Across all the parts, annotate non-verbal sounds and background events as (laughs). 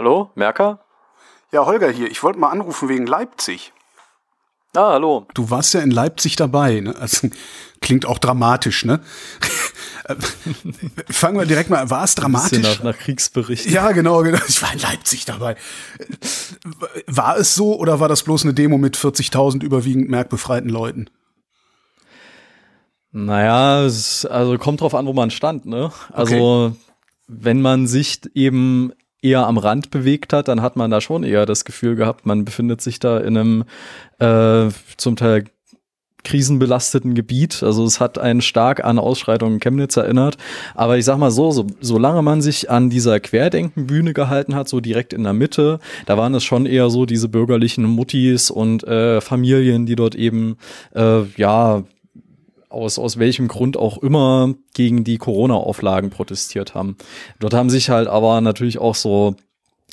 Hallo, Merker? Ja, Holger hier. Ich wollte mal anrufen wegen Leipzig. Ah, hallo. Du warst ja in Leipzig dabei. Ne? Also, klingt auch dramatisch, ne? (laughs) Fangen wir direkt mal an. War es dramatisch? Nach, nach Kriegsbericht. Ja, genau, genau. Ich war in Leipzig dabei. War es so oder war das bloß eine Demo mit 40.000 überwiegend merkbefreiten Leuten? Naja, es, also kommt drauf an, wo man stand, ne? Also, okay. wenn man sich eben eher am Rand bewegt hat, dann hat man da schon eher das Gefühl gehabt, man befindet sich da in einem äh, zum Teil krisenbelasteten Gebiet. Also es hat einen stark an Ausschreitungen in Chemnitz erinnert. Aber ich sag mal so, so, solange man sich an dieser Querdenkenbühne gehalten hat, so direkt in der Mitte, da waren es schon eher so diese bürgerlichen Muttis und äh, Familien, die dort eben äh, ja aus, aus welchem Grund auch immer gegen die Corona-Auflagen protestiert haben. Dort haben sich halt aber natürlich auch so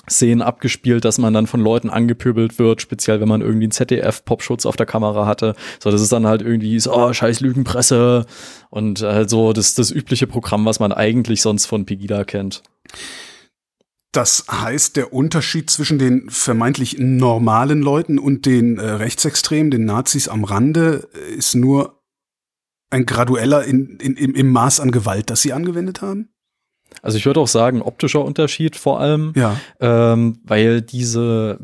Szenen abgespielt, dass man dann von Leuten angepöbelt wird, speziell wenn man irgendwie einen ZDF-Popschutz auf der Kamera hatte. So, das ist dann halt irgendwie so, oh, scheiß Lügenpresse und halt so das, das übliche Programm, was man eigentlich sonst von Pegida kennt. Das heißt, der Unterschied zwischen den vermeintlich normalen Leuten und den äh, Rechtsextremen, den Nazis am Rande, ist nur ein gradueller in, in, im, im Maß an Gewalt, das sie angewendet haben? Also ich würde auch sagen, optischer Unterschied vor allem, ja. ähm, weil diese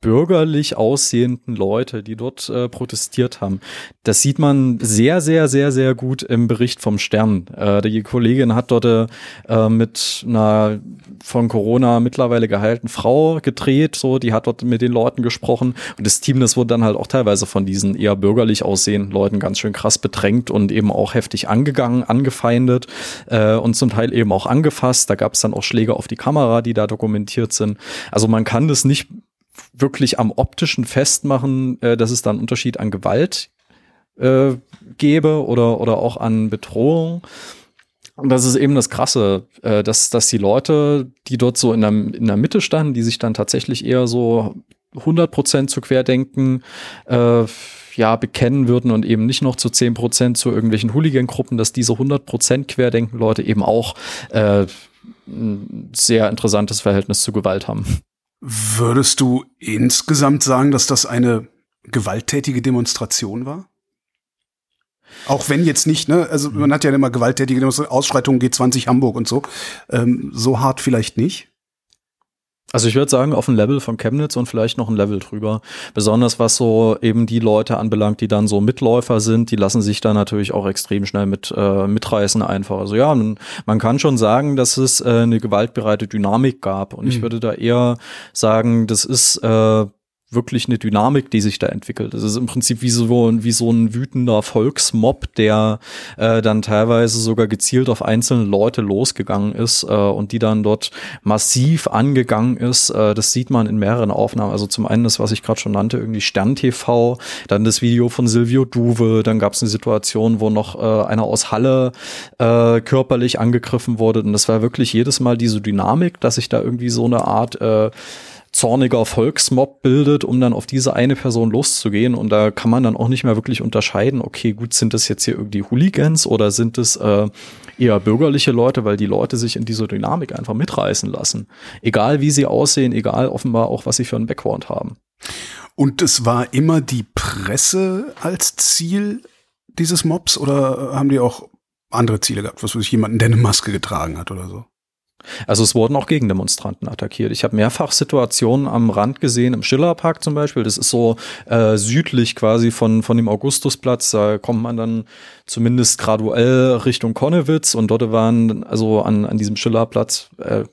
bürgerlich aussehenden Leute, die dort äh, protestiert haben. Das sieht man sehr, sehr, sehr, sehr gut im Bericht vom Stern. Äh, die Kollegin hat dort äh, mit einer von Corona mittlerweile geheilten Frau gedreht, so, die hat dort mit den Leuten gesprochen und das Team, das wurde dann halt auch teilweise von diesen eher bürgerlich aussehenden Leuten ganz schön krass bedrängt und eben auch heftig angegangen, angefeindet äh, und zum Teil eben auch angefasst. Da gab es dann auch Schläge auf die Kamera, die da dokumentiert sind. Also man kann das nicht wirklich am optischen festmachen, äh, dass es da einen Unterschied an Gewalt äh, gäbe oder, oder auch an Bedrohung. Und das ist eben das Krasse, äh, dass, dass die Leute, die dort so in der, in der Mitte standen, die sich dann tatsächlich eher so 100 Prozent zu Querdenken äh, ja, bekennen würden und eben nicht noch zu 10 Prozent zu irgendwelchen Hooligan-Gruppen, dass diese 100 Prozent Querdenken-Leute eben auch äh, ein sehr interessantes Verhältnis zu Gewalt haben. Würdest du insgesamt sagen, dass das eine gewalttätige Demonstration war? Auch wenn jetzt nicht, ne? Also man hat ja immer gewalttätige Demonstrationen, Ausschreitungen G20 Hamburg und so. Ähm, so hart vielleicht nicht. Also ich würde sagen, auf ein Level von Chemnitz und vielleicht noch ein Level drüber. Besonders was so eben die Leute anbelangt, die dann so Mitläufer sind, die lassen sich da natürlich auch extrem schnell mit äh, mitreißen einfach. Also ja, man kann schon sagen, dass es äh, eine gewaltbereite Dynamik gab. Und mhm. ich würde da eher sagen, das ist äh, wirklich eine Dynamik, die sich da entwickelt. Das ist im Prinzip wie so, wie so ein wütender Volksmob, der äh, dann teilweise sogar gezielt auf einzelne Leute losgegangen ist äh, und die dann dort massiv angegangen ist. Äh, das sieht man in mehreren Aufnahmen. Also zum einen das, was ich gerade schon nannte, irgendwie Stern TV, dann das Video von Silvio Duve, dann gab es eine Situation, wo noch äh, einer aus Halle äh, körperlich angegriffen wurde. Und das war wirklich jedes Mal diese Dynamik, dass sich da irgendwie so eine Art äh, zorniger Volksmob bildet, um dann auf diese eine Person loszugehen. Und da kann man dann auch nicht mehr wirklich unterscheiden, okay, gut, sind das jetzt hier irgendwie Hooligans oder sind es äh, eher bürgerliche Leute, weil die Leute sich in dieser Dynamik einfach mitreißen lassen. Egal wie sie aussehen, egal offenbar auch, was sie für einen Background haben. Und es war immer die Presse als Ziel dieses Mobs oder haben die auch andere Ziele gehabt? Was weiß ich, jemanden, der eine Maske getragen hat oder so? Also es wurden auch Gegendemonstranten attackiert. Ich habe mehrfach Situationen am Rand gesehen, im Schillerpark zum Beispiel. Das ist so äh, südlich quasi von, von dem Augustusplatz. Da kommt man dann zumindest graduell Richtung Konnewitz und dort waren also an, an diesem Schillerplatz äh,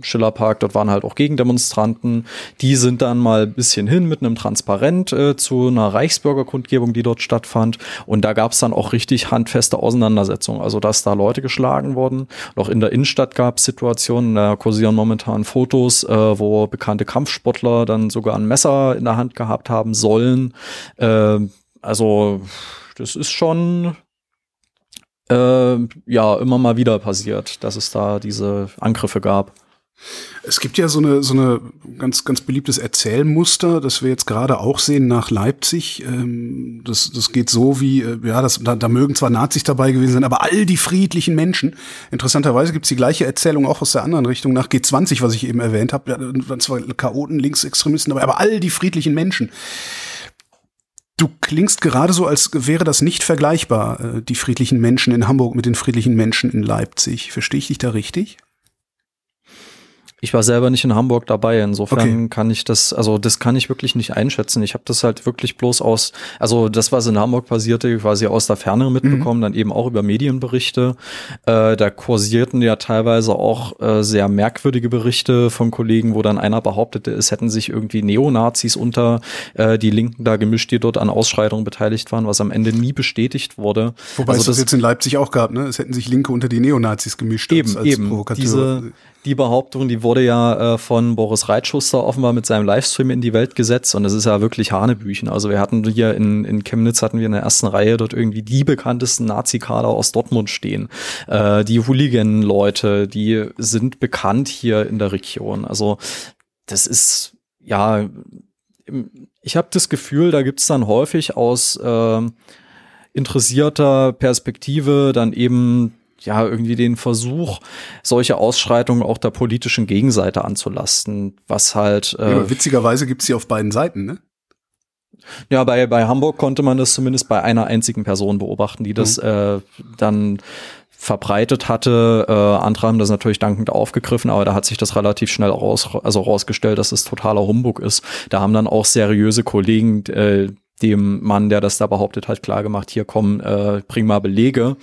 Schillerpark, dort waren halt auch Gegendemonstranten. Die sind dann mal ein bisschen hin mit einem Transparent äh, zu einer Reichsbürgerkundgebung, die dort stattfand. Und da gab es dann auch richtig handfeste Auseinandersetzungen. Also, dass da Leute geschlagen wurden. auch in der Innenstadt gab es Situationen, da kursieren momentan Fotos, äh, wo bekannte Kampfsportler dann sogar ein Messer in der Hand gehabt haben sollen. Äh, also, das ist schon äh, ja immer mal wieder passiert, dass es da diese Angriffe gab. Es gibt ja so eine, so eine ganz, ganz beliebtes Erzählmuster, das wir jetzt gerade auch sehen nach Leipzig. Ähm, das, das geht so wie, äh, ja, das, da, da mögen zwar Nazis dabei gewesen sein, aber all die friedlichen Menschen. Interessanterweise gibt's die gleiche Erzählung auch aus der anderen Richtung nach G20, was ich eben erwähnt habe. Ja, waren zwar Chaoten, Linksextremisten dabei, aber all die friedlichen Menschen. Du klingst gerade so, als wäre das nicht vergleichbar, äh, die friedlichen Menschen in Hamburg mit den friedlichen Menschen in Leipzig. Verstehe ich dich da richtig? Ich war selber nicht in Hamburg dabei, insofern okay. kann ich das, also das kann ich wirklich nicht einschätzen. Ich habe das halt wirklich bloß aus, also das, was in Hamburg passierte, quasi aus der Ferne mitbekommen, mhm. dann eben auch über Medienberichte. Äh, da kursierten ja teilweise auch äh, sehr merkwürdige Berichte von Kollegen, wo dann einer behauptete, es hätten sich irgendwie Neonazis unter äh, die Linken da gemischt, die dort an Ausschreitungen beteiligt waren, was am Ende nie bestätigt wurde. Wobei also es das jetzt in Leipzig auch gab, ne? Es hätten sich Linke unter die Neonazis gemischt. Eben, als, als eben. Diese, die Behauptung, die wurde ja äh, von Boris Reitschuster offenbar mit seinem Livestream in die Welt gesetzt und das ist ja wirklich Hanebüchen. Also wir hatten hier in, in Chemnitz hatten wir in der ersten Reihe dort irgendwie die bekanntesten Nazi-Kader aus Dortmund stehen. Äh, die Hooligan-Leute, die sind bekannt hier in der Region. Also das ist ja, ich habe das Gefühl, da gibt's dann häufig aus äh, interessierter Perspektive dann eben ja, irgendwie den Versuch, solche Ausschreitungen auch der politischen Gegenseite anzulasten, was halt. Äh, ja, witzigerweise gibt's sie auf beiden Seiten, ne? Ja, bei, bei Hamburg konnte man das zumindest bei einer einzigen Person beobachten, die das mhm. äh, dann verbreitet hatte. Äh, andere haben das natürlich dankend aufgegriffen, aber da hat sich das relativ schnell raus, also rausgestellt, dass es totaler Humbug ist. Da haben dann auch seriöse Kollegen äh, dem Mann, der das da behauptet hat, klargemacht, hier kommen, äh, bring mal Belege.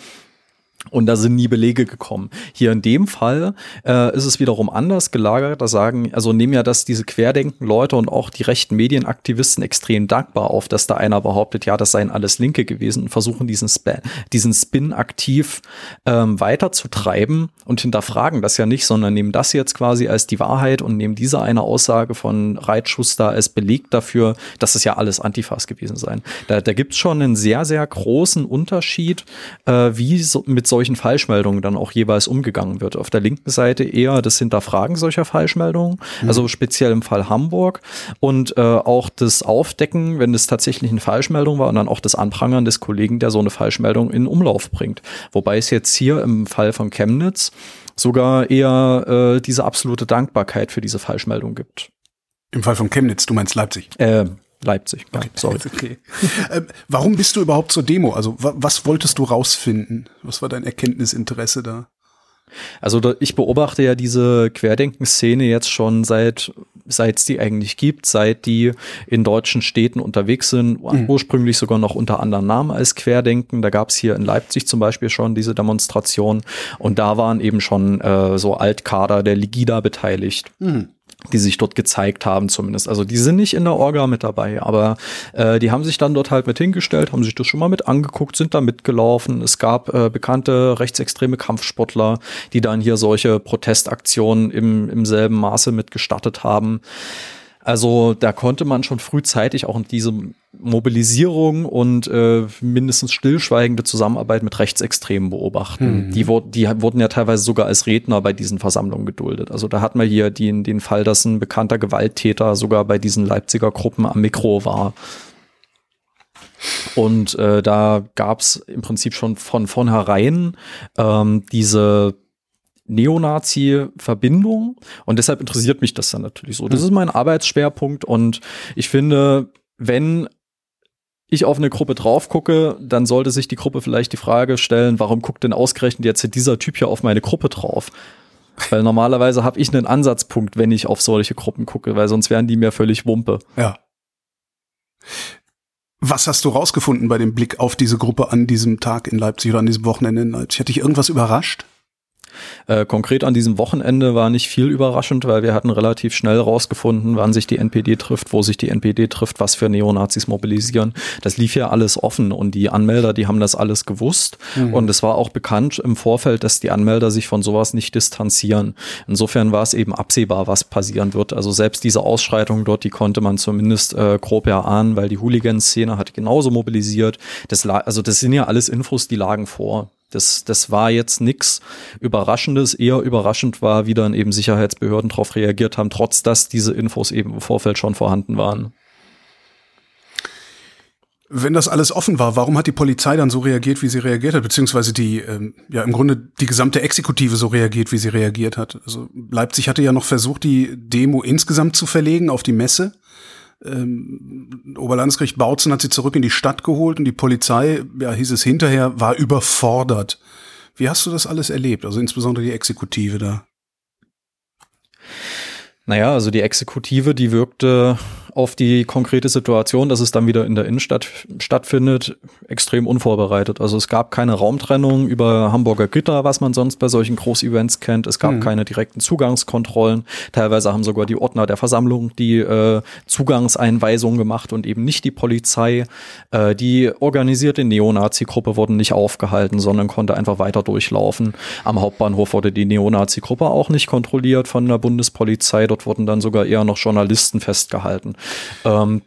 Und da sind nie Belege gekommen. Hier in dem Fall äh, ist es wiederum anders gelagert. Da sagen, also nehmen ja das diese Querdenken-Leute und auch die rechten Medienaktivisten extrem dankbar auf, dass da einer behauptet, ja, das seien alles Linke gewesen und versuchen diesen, Sp diesen Spin aktiv ähm, weiterzutreiben und hinterfragen das ja nicht, sondern nehmen das jetzt quasi als die Wahrheit und nehmen diese eine Aussage von Reitschuster als Beleg dafür, dass es ja alles Antifas gewesen sein. Da, da gibt es schon einen sehr, sehr großen Unterschied, äh, wie so mit solchen Falschmeldungen dann auch jeweils umgegangen wird. Auf der linken Seite eher das Hinterfragen solcher Falschmeldungen, mhm. also speziell im Fall Hamburg und äh, auch das Aufdecken, wenn es tatsächlich eine Falschmeldung war und dann auch das Anprangern des Kollegen, der so eine Falschmeldung in Umlauf bringt. Wobei es jetzt hier im Fall von Chemnitz sogar eher äh, diese absolute Dankbarkeit für diese Falschmeldung gibt. Im Fall von Chemnitz, du meinst Leipzig? Äh, Leipzig. Ja, okay. sorry. (laughs) Okay. äh, warum bist du überhaupt zur Demo? Also was wolltest du rausfinden? Was war dein Erkenntnisinteresse da? Also da, ich beobachte ja diese Querdenken-Szene jetzt schon seit seit es die eigentlich gibt, seit die in deutschen Städten unterwegs sind, mhm. ursprünglich sogar noch unter anderem Namen als Querdenken. Da gab es hier in Leipzig zum Beispiel schon diese Demonstration und da waren eben schon äh, so Altkader der Ligida beteiligt. Mhm die sich dort gezeigt haben zumindest. Also die sind nicht in der Orga mit dabei, aber äh, die haben sich dann dort halt mit hingestellt, haben sich das schon mal mit angeguckt, sind da mitgelaufen. Es gab äh, bekannte rechtsextreme Kampfsportler, die dann hier solche Protestaktionen im, im selben Maße mitgestattet haben. Also da konnte man schon frühzeitig auch diese Mobilisierung und äh, mindestens stillschweigende Zusammenarbeit mit Rechtsextremen beobachten. Mhm. Die, die wurden ja teilweise sogar als Redner bei diesen Versammlungen geduldet. Also da hat man hier den, den Fall, dass ein bekannter Gewalttäter sogar bei diesen Leipziger Gruppen am Mikro war. Und äh, da gab es im Prinzip schon von vornherein ähm, diese Neonazi-Verbindung und deshalb interessiert mich das dann natürlich so. Das ist mein Arbeitsschwerpunkt und ich finde, wenn ich auf eine Gruppe drauf gucke, dann sollte sich die Gruppe vielleicht die Frage stellen, warum guckt denn ausgerechnet jetzt dieser Typ hier auf meine Gruppe drauf? Weil normalerweise habe ich einen Ansatzpunkt, wenn ich auf solche Gruppen gucke, weil sonst wären die mir völlig Wumpe. Ja. Was hast du rausgefunden bei dem Blick auf diese Gruppe an diesem Tag in Leipzig oder an diesem Wochenende in Leipzig? Hat dich irgendwas überrascht? Äh, konkret an diesem Wochenende war nicht viel überraschend, weil wir hatten relativ schnell rausgefunden, wann sich die NPD trifft, wo sich die NPD trifft, was für Neonazis mobilisieren. Das lief ja alles offen und die Anmelder, die haben das alles gewusst. Mhm. Und es war auch bekannt im Vorfeld, dass die Anmelder sich von sowas nicht distanzieren. Insofern war es eben absehbar, was passieren wird. Also selbst diese Ausschreitung dort, die konnte man zumindest äh, grob erahnen, weil die Hooligan-Szene hat genauso mobilisiert. Das also das sind ja alles Infos, die lagen vor. Das, das war jetzt nix Überraschendes. Eher überraschend war, wie dann eben Sicherheitsbehörden darauf reagiert haben, trotz dass diese Infos eben im Vorfeld schon vorhanden waren. Wenn das alles offen war, warum hat die Polizei dann so reagiert, wie sie reagiert hat, beziehungsweise die, ähm, ja im Grunde die gesamte Exekutive so reagiert, wie sie reagiert hat? Also Leipzig hatte ja noch versucht, die Demo insgesamt zu verlegen auf die Messe. Ähm, Oberlandesgericht Bautzen hat sie zurück in die Stadt geholt und die Polizei, ja hieß es hinterher, war überfordert. Wie hast du das alles erlebt? Also insbesondere die Exekutive da. Naja, also die Exekutive, die wirkte auf die konkrete Situation, dass es dann wieder in der Innenstadt stattfindet, extrem unvorbereitet. Also es gab keine Raumtrennung über Hamburger Gitter, was man sonst bei solchen Großevents kennt. Es gab mhm. keine direkten Zugangskontrollen. Teilweise haben sogar die Ordner der Versammlung die äh, Zugangseinweisungen gemacht und eben nicht die Polizei. Äh, die organisierte Neonazi-Gruppe wurde nicht aufgehalten, sondern konnte einfach weiter durchlaufen. Am Hauptbahnhof wurde die Neonazi-Gruppe auch nicht kontrolliert von der Bundespolizei. Dort wurden dann sogar eher noch Journalisten festgehalten. Ähm,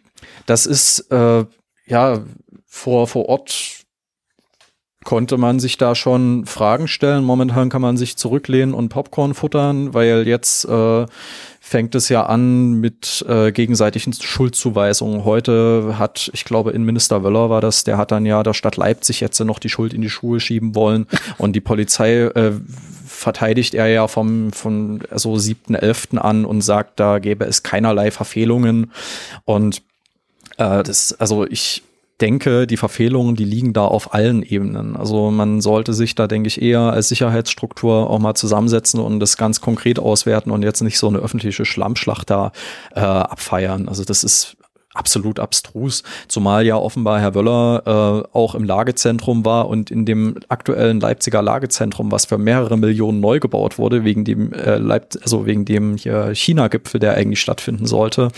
das ist äh, ja vor, vor Ort konnte man sich da schon Fragen stellen. Momentan kann man sich zurücklehnen und Popcorn futtern, weil jetzt äh, fängt es ja an mit äh, gegenseitigen Schuldzuweisungen. Heute hat, ich glaube, Innenminister Wöller war das, der hat dann ja der Stadt Leipzig jetzt noch die Schuld in die Schuhe schieben wollen und die Polizei äh, verteidigt er ja vom von so 7.11. an und sagt, da gäbe es keinerlei Verfehlungen. Und äh, das, also ich denke, die Verfehlungen, die liegen da auf allen Ebenen. Also man sollte sich da, denke ich, eher als Sicherheitsstruktur auch mal zusammensetzen und das ganz konkret auswerten und jetzt nicht so eine öffentliche Schlammschlacht da äh, abfeiern. Also das ist absolut abstrus, zumal ja offenbar Herr Wöller äh, auch im Lagezentrum war und in dem aktuellen Leipziger Lagezentrum, was für mehrere Millionen neu gebaut wurde, wegen dem äh, Leip also wegen dem China-Gipfel, der eigentlich stattfinden sollte,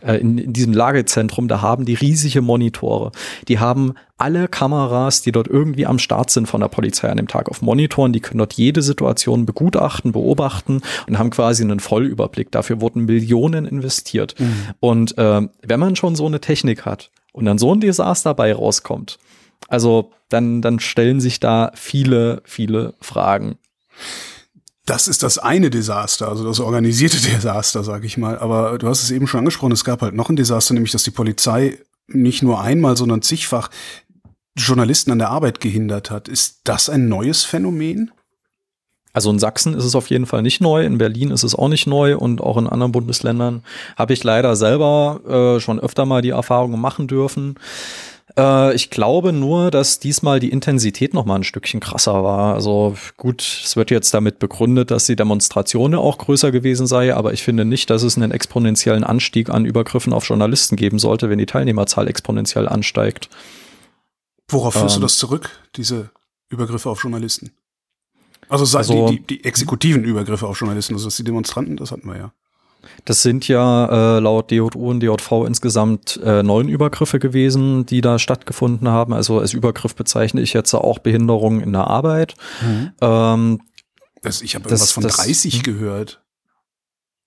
äh, in, in diesem Lagezentrum, da haben die riesige Monitore. Die haben alle Kameras, die dort irgendwie am Start sind von der Polizei an dem Tag auf Monitoren, die können dort jede Situation begutachten, beobachten und haben quasi einen Vollüberblick. Dafür wurden Millionen investiert. Mhm. Und äh, wenn man schon so eine Technik hat und dann so ein Desaster dabei rauskommt, also dann, dann stellen sich da viele, viele Fragen. Das ist das eine Desaster, also das organisierte (laughs) Desaster, sag ich mal. Aber du hast es eben schon angesprochen, es gab halt noch ein Desaster, nämlich dass die Polizei nicht nur einmal, sondern zigfach Journalisten an der Arbeit gehindert hat. Ist das ein neues Phänomen? Also in Sachsen ist es auf jeden Fall nicht neu, in Berlin ist es auch nicht neu und auch in anderen Bundesländern habe ich leider selber äh, schon öfter mal die Erfahrungen machen dürfen. Äh, ich glaube nur, dass diesmal die Intensität noch mal ein Stückchen krasser war. Also gut, es wird jetzt damit begründet, dass die Demonstration auch größer gewesen sei, aber ich finde nicht, dass es einen exponentiellen Anstieg an Übergriffen auf Journalisten geben sollte, wenn die Teilnehmerzahl exponentiell ansteigt. Worauf führst ähm, du das zurück, diese Übergriffe auf Journalisten? Also, also die, die, die exekutiven Übergriffe auf Journalisten, also dass die Demonstranten, das hatten wir ja. Das sind ja äh, laut DJU und DJV insgesamt äh, neun Übergriffe gewesen, die da stattgefunden haben. Also als Übergriff bezeichne ich jetzt auch Behinderung in der Arbeit. Mhm. Ähm, das, ich habe irgendwas von das, 30 hm? gehört.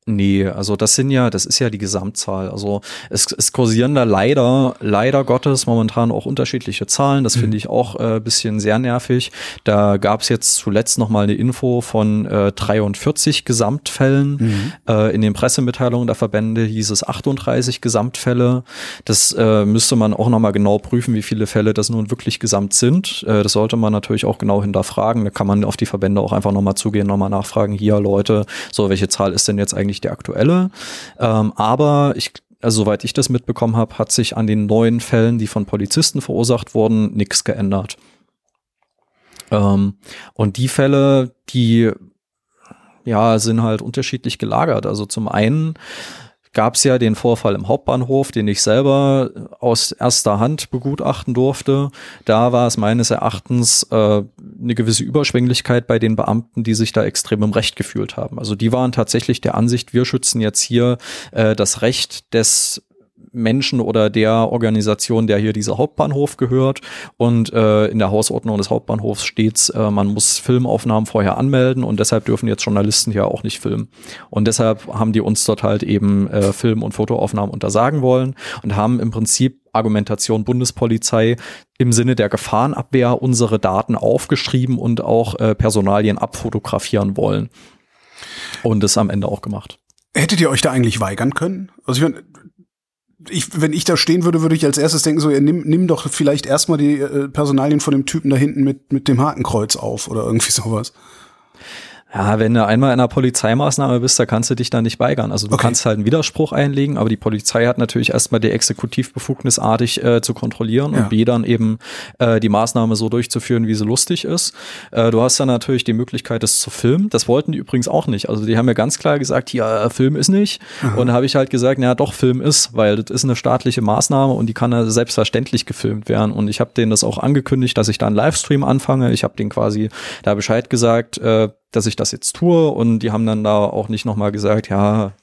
Nee, also das sind ja, das ist ja die Gesamtzahl. Also es, es kursieren da leider, leider Gottes momentan auch unterschiedliche Zahlen. Das mhm. finde ich auch äh, bisschen sehr nervig. Da gab es jetzt zuletzt noch mal eine Info von äh, 43 Gesamtfällen. Mhm. Äh, in den Pressemitteilungen der Verbände hieß es 38 Gesamtfälle. Das äh, müsste man auch noch mal genau prüfen, wie viele Fälle das nun wirklich gesamt sind. Äh, das sollte man natürlich auch genau hinterfragen. Da kann man auf die Verbände auch einfach noch mal zugehen, noch mal nachfragen. Hier Leute, so welche Zahl ist denn jetzt eigentlich nicht der aktuelle. Ähm, aber ich also soweit ich das mitbekommen habe, hat sich an den neuen Fällen, die von Polizisten verursacht wurden, nichts geändert. Ähm, und die Fälle, die ja, sind halt unterschiedlich gelagert. Also zum einen gab es ja den Vorfall im Hauptbahnhof, den ich selber aus erster Hand begutachten durfte. Da war es meines Erachtens äh, eine gewisse Überschwänglichkeit bei den Beamten, die sich da extrem im Recht gefühlt haben. Also die waren tatsächlich der Ansicht, wir schützen jetzt hier äh, das Recht des Menschen oder der Organisation, der hier dieser Hauptbahnhof gehört. Und äh, in der Hausordnung des Hauptbahnhofs steht, äh, man muss Filmaufnahmen vorher anmelden und deshalb dürfen jetzt Journalisten hier auch nicht filmen. Und deshalb haben die uns dort halt eben äh, Film- und Fotoaufnahmen untersagen wollen und haben im Prinzip Argumentation Bundespolizei im Sinne der Gefahrenabwehr unsere Daten aufgeschrieben und auch äh, Personalien abfotografieren wollen. Und das am Ende auch gemacht. Hättet ihr euch da eigentlich weigern können? Also ich meine, ich, wenn ich da stehen würde, würde ich als erstes denken, so, ja, nimm, nimm doch vielleicht erstmal die äh, Personalien von dem Typen da hinten mit, mit dem Hakenkreuz auf oder irgendwie sowas. Ja, wenn du einmal in einer Polizeimaßnahme bist, da kannst du dich da nicht weigern. Also du okay. kannst halt einen Widerspruch einlegen, aber die Polizei hat natürlich erstmal die Exekutivbefugnis artig äh, zu kontrollieren ja. und B dann eben äh, die Maßnahme so durchzuführen, wie sie lustig ist. Äh, du hast dann natürlich die Möglichkeit, das zu filmen. Das wollten die übrigens auch nicht. Also die haben mir ganz klar gesagt, ja, Film ist nicht. Aha. Und da habe ich halt gesagt, naja, doch, Film ist, weil das ist eine staatliche Maßnahme und die kann ja selbstverständlich gefilmt werden. Und ich habe denen das auch angekündigt, dass ich da einen Livestream anfange. Ich habe denen quasi da Bescheid gesagt, äh, dass ich das jetzt tue und die haben dann da auch nicht nochmal gesagt, ja,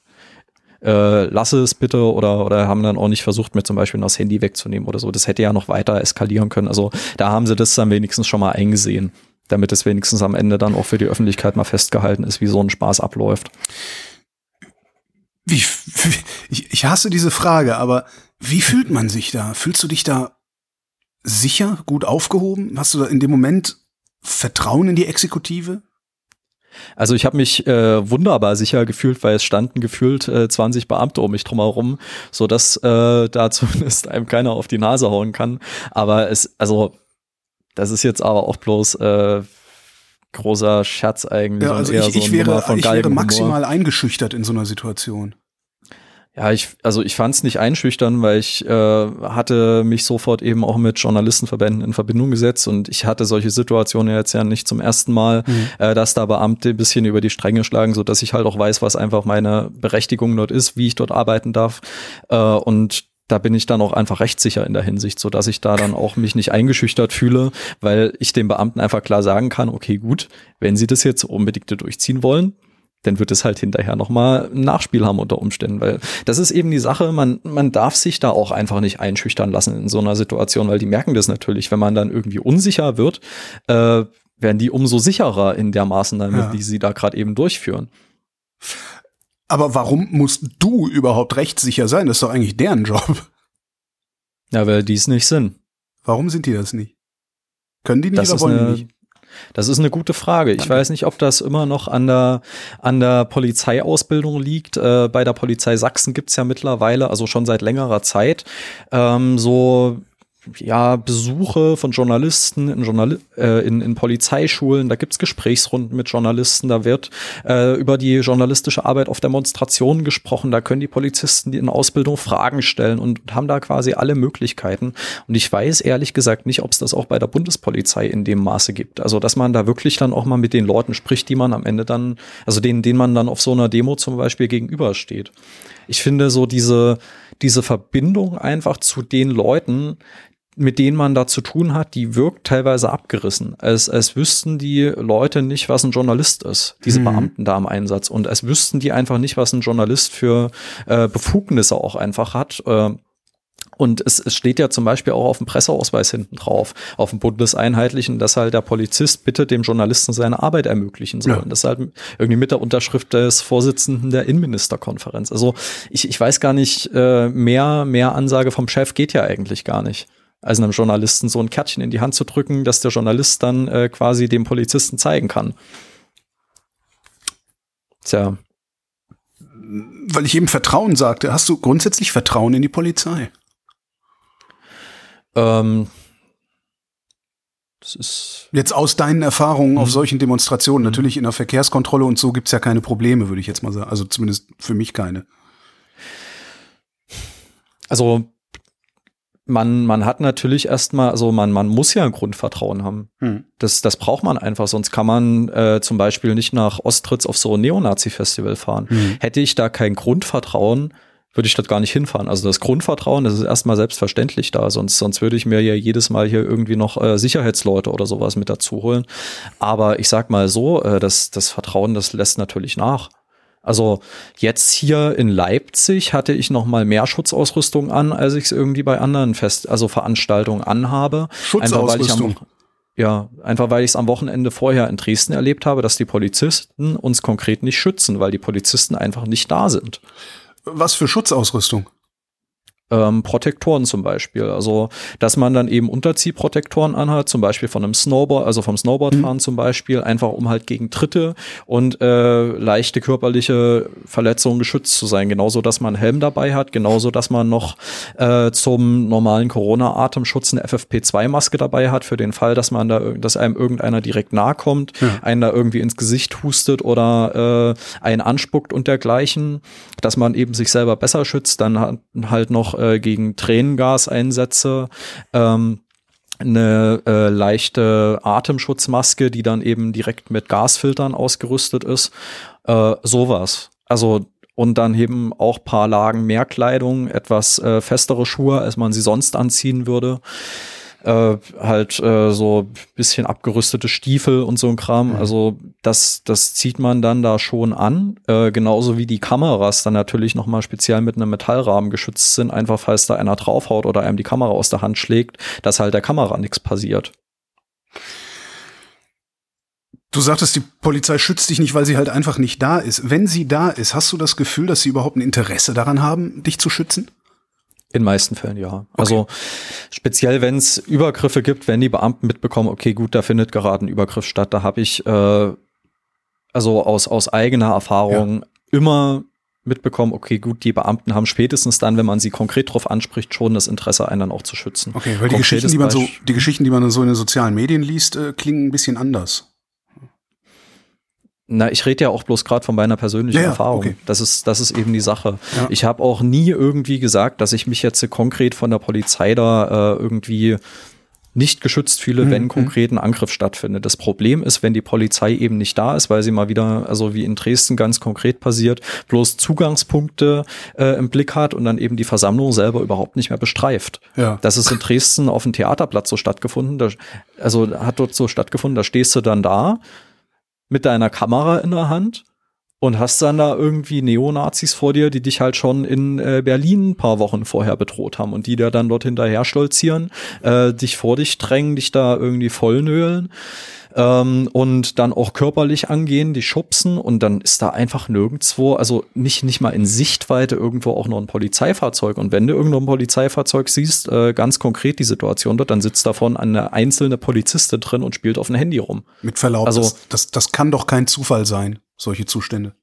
äh, lass es bitte oder, oder haben dann auch nicht versucht, mir zum Beispiel das Handy wegzunehmen oder so. Das hätte ja noch weiter eskalieren können. Also da haben sie das dann wenigstens schon mal eingesehen, damit es wenigstens am Ende dann auch für die Öffentlichkeit mal festgehalten ist, wie so ein Spaß abläuft. Wie, ich, ich hasse diese Frage, aber wie fühlt man sich da? Fühlst du dich da sicher, gut aufgehoben? Hast du da in dem Moment Vertrauen in die Exekutive? Also ich habe mich äh, wunderbar sicher gefühlt, weil es standen gefühlt äh, 20 Beamte um mich drumherum, so dass äh, da (laughs) zumindest einem keiner auf die Nase hauen kann. Aber es, also das ist jetzt aber auch bloß äh, großer Scherz eigentlich. Ja, also ich, so ich, wäre, ich wäre maximal eingeschüchtert in so einer Situation. Ja, ich, also ich fand es nicht einschüchtern, weil ich äh, hatte mich sofort eben auch mit Journalistenverbänden in Verbindung gesetzt und ich hatte solche Situationen jetzt ja nicht zum ersten Mal, mhm. äh, dass da Beamte ein bisschen über die Stränge schlagen, so dass ich halt auch weiß, was einfach meine Berechtigung dort ist, wie ich dort arbeiten darf. Äh, und da bin ich dann auch einfach rechtssicher in der Hinsicht, so dass ich da dann auch mich nicht eingeschüchtert fühle, weil ich den Beamten einfach klar sagen kann, okay, gut, wenn sie das jetzt unbedingt durchziehen wollen, dann wird es halt hinterher nochmal ein Nachspiel haben unter Umständen, weil das ist eben die Sache, man, man darf sich da auch einfach nicht einschüchtern lassen in so einer Situation, weil die merken das natürlich, wenn man dann irgendwie unsicher wird, äh, werden die umso sicherer in der Maßnahme, ja. die sie da gerade eben durchführen. Aber warum musst du überhaupt rechtssicher sein? Das ist doch eigentlich deren Job. Ja, weil die es nicht sind. Warum sind die das nicht? Können die nicht das oder wollen eine, die nicht? Das ist eine gute Frage. Ich weiß nicht, ob das immer noch an der, an der Polizeiausbildung liegt. Äh, bei der Polizei Sachsen gibt's ja mittlerweile, also schon seit längerer Zeit, ähm, so ja, Besuche von Journalisten in, Journal äh, in, in Polizeischulen, da gibt's Gesprächsrunden mit Journalisten, da wird äh, über die journalistische Arbeit auf Demonstrationen gesprochen, da können die Polizisten die in Ausbildung Fragen stellen und haben da quasi alle Möglichkeiten. Und ich weiß ehrlich gesagt nicht, ob es das auch bei der Bundespolizei in dem Maße gibt. Also, dass man da wirklich dann auch mal mit den Leuten spricht, die man am Ende dann, also denen, denen man dann auf so einer Demo zum Beispiel gegenübersteht. Ich finde so diese, diese Verbindung einfach zu den Leuten, mit denen man da zu tun hat, die wirkt teilweise abgerissen. Als, als wüssten die Leute nicht, was ein Journalist ist, diese mhm. Beamten da im Einsatz. Und als wüssten die einfach nicht, was ein Journalist für äh, Befugnisse auch einfach hat. Äh, und es, es steht ja zum Beispiel auch auf dem Presseausweis hinten drauf, auf dem bundeseinheitlichen, dass halt der Polizist bitte dem Journalisten seine Arbeit ermöglichen soll. Ja. Das ist halt irgendwie mit der Unterschrift des Vorsitzenden der Innenministerkonferenz. Also ich, ich weiß gar nicht, äh, mehr, mehr Ansage vom Chef geht ja eigentlich gar nicht also einem Journalisten so ein Kärtchen in die Hand zu drücken, dass der Journalist dann äh, quasi dem Polizisten zeigen kann. Tja. Weil ich eben Vertrauen sagte, hast du grundsätzlich Vertrauen in die Polizei? Ähm, das ist Jetzt aus deinen Erfahrungen auf mhm. solchen Demonstrationen, mhm. natürlich in der Verkehrskontrolle und so gibt's ja keine Probleme, würde ich jetzt mal sagen. Also zumindest für mich keine. Also man, man hat natürlich erstmal, also man, man muss ja ein Grundvertrauen haben. Hm. Das, das braucht man einfach, sonst kann man äh, zum Beispiel nicht nach Ostritz auf so ein Neonazi-Festival fahren. Hm. Hätte ich da kein Grundvertrauen, würde ich dort gar nicht hinfahren. Also das Grundvertrauen, das ist erstmal selbstverständlich da, sonst, sonst würde ich mir ja jedes Mal hier irgendwie noch äh, Sicherheitsleute oder sowas mit dazu holen. Aber ich sag mal so, äh, das, das Vertrauen, das lässt natürlich nach. Also jetzt hier in Leipzig hatte ich noch mal mehr Schutzausrüstung an, als ich es irgendwie bei anderen Fest, also Veranstaltungen anhabe. Schutzausrüstung. Einfach, ja, einfach weil ich es am Wochenende vorher in Dresden erlebt habe, dass die Polizisten uns konkret nicht schützen, weil die Polizisten einfach nicht da sind. Was für Schutzausrüstung? Ähm, Protektoren zum Beispiel. Also, dass man dann eben Unterziehprotektoren anhat, zum Beispiel von einem Snowboard, also vom Snowboardfahren mhm. zum Beispiel, einfach um halt gegen Tritte und äh, leichte körperliche Verletzungen geschützt zu sein. Genauso, dass man einen Helm dabei hat, genauso, dass man noch äh, zum normalen Corona-Atemschutz eine FFP2-Maske dabei hat, für den Fall, dass man da, dass einem irgendeiner direkt nahe kommt, ja. einen da irgendwie ins Gesicht hustet oder äh, einen anspuckt und dergleichen, dass man eben sich selber besser schützt, dann halt noch äh, gegen Tränengaseinsätze. Ähm, eine äh, leichte Atemschutzmaske, die dann eben direkt mit Gasfiltern ausgerüstet ist. Äh, sowas. Also und dann eben auch paar Lagen mehr Kleidung, etwas äh, festere Schuhe, als man sie sonst anziehen würde äh, halt äh, so bisschen abgerüstete Stiefel und so ein Kram. Mhm. Also das, das zieht man dann da schon an. Äh, genauso wie die Kameras dann natürlich nochmal speziell mit einem Metallrahmen geschützt sind, einfach falls da einer draufhaut oder einem die Kamera aus der Hand schlägt, dass halt der Kamera nichts passiert. Du sagtest, die Polizei schützt dich nicht, weil sie halt einfach nicht da ist. Wenn sie da ist, hast du das Gefühl, dass sie überhaupt ein Interesse daran haben, dich zu schützen? In meisten Fällen ja. Okay. Also speziell, wenn es Übergriffe gibt, wenn die Beamten mitbekommen, okay, gut, da findet gerade ein Übergriff statt, da habe ich äh, also aus, aus eigener Erfahrung ja. immer mitbekommen, okay, gut, die Beamten haben spätestens dann, wenn man sie konkret drauf anspricht, schon das Interesse, einen dann auch zu schützen. Okay, weil die Geschichten, die man so, die Geschichten, die man so in den sozialen Medien liest, äh, klingen ein bisschen anders. Na, ich rede ja auch bloß gerade von meiner persönlichen ja, Erfahrung. Okay. Das ist, das ist eben die Sache. Ja. Ich habe auch nie irgendwie gesagt, dass ich mich jetzt konkret von der Polizei da äh, irgendwie nicht geschützt fühle, mhm. wenn konkret ein Angriff stattfindet. Das Problem ist, wenn die Polizei eben nicht da ist, weil sie mal wieder, also wie in Dresden ganz konkret passiert, bloß Zugangspunkte äh, im Blick hat und dann eben die Versammlung selber überhaupt nicht mehr bestreift. Ja. Das ist in Dresden auf dem Theaterplatz so stattgefunden, da, also hat dort so stattgefunden, da stehst du dann da mit deiner Kamera in der Hand und hast dann da irgendwie Neonazis vor dir, die dich halt schon in äh, Berlin ein paar Wochen vorher bedroht haben und die da dann dort hinterher stolzieren, äh, dich vor dich drängen, dich da irgendwie vollnölen ähm, und dann auch körperlich angehen, die schubsen und dann ist da einfach nirgendwo, also nicht, nicht mal in Sichtweite irgendwo auch noch ein Polizeifahrzeug. Und wenn du irgendwo ein Polizeifahrzeug siehst, äh, ganz konkret die Situation dort, dann sitzt davon eine einzelne Polizistin drin und spielt auf ein Handy rum. Mit Verlaub, also, das, das, das kann doch kein Zufall sein, solche Zustände.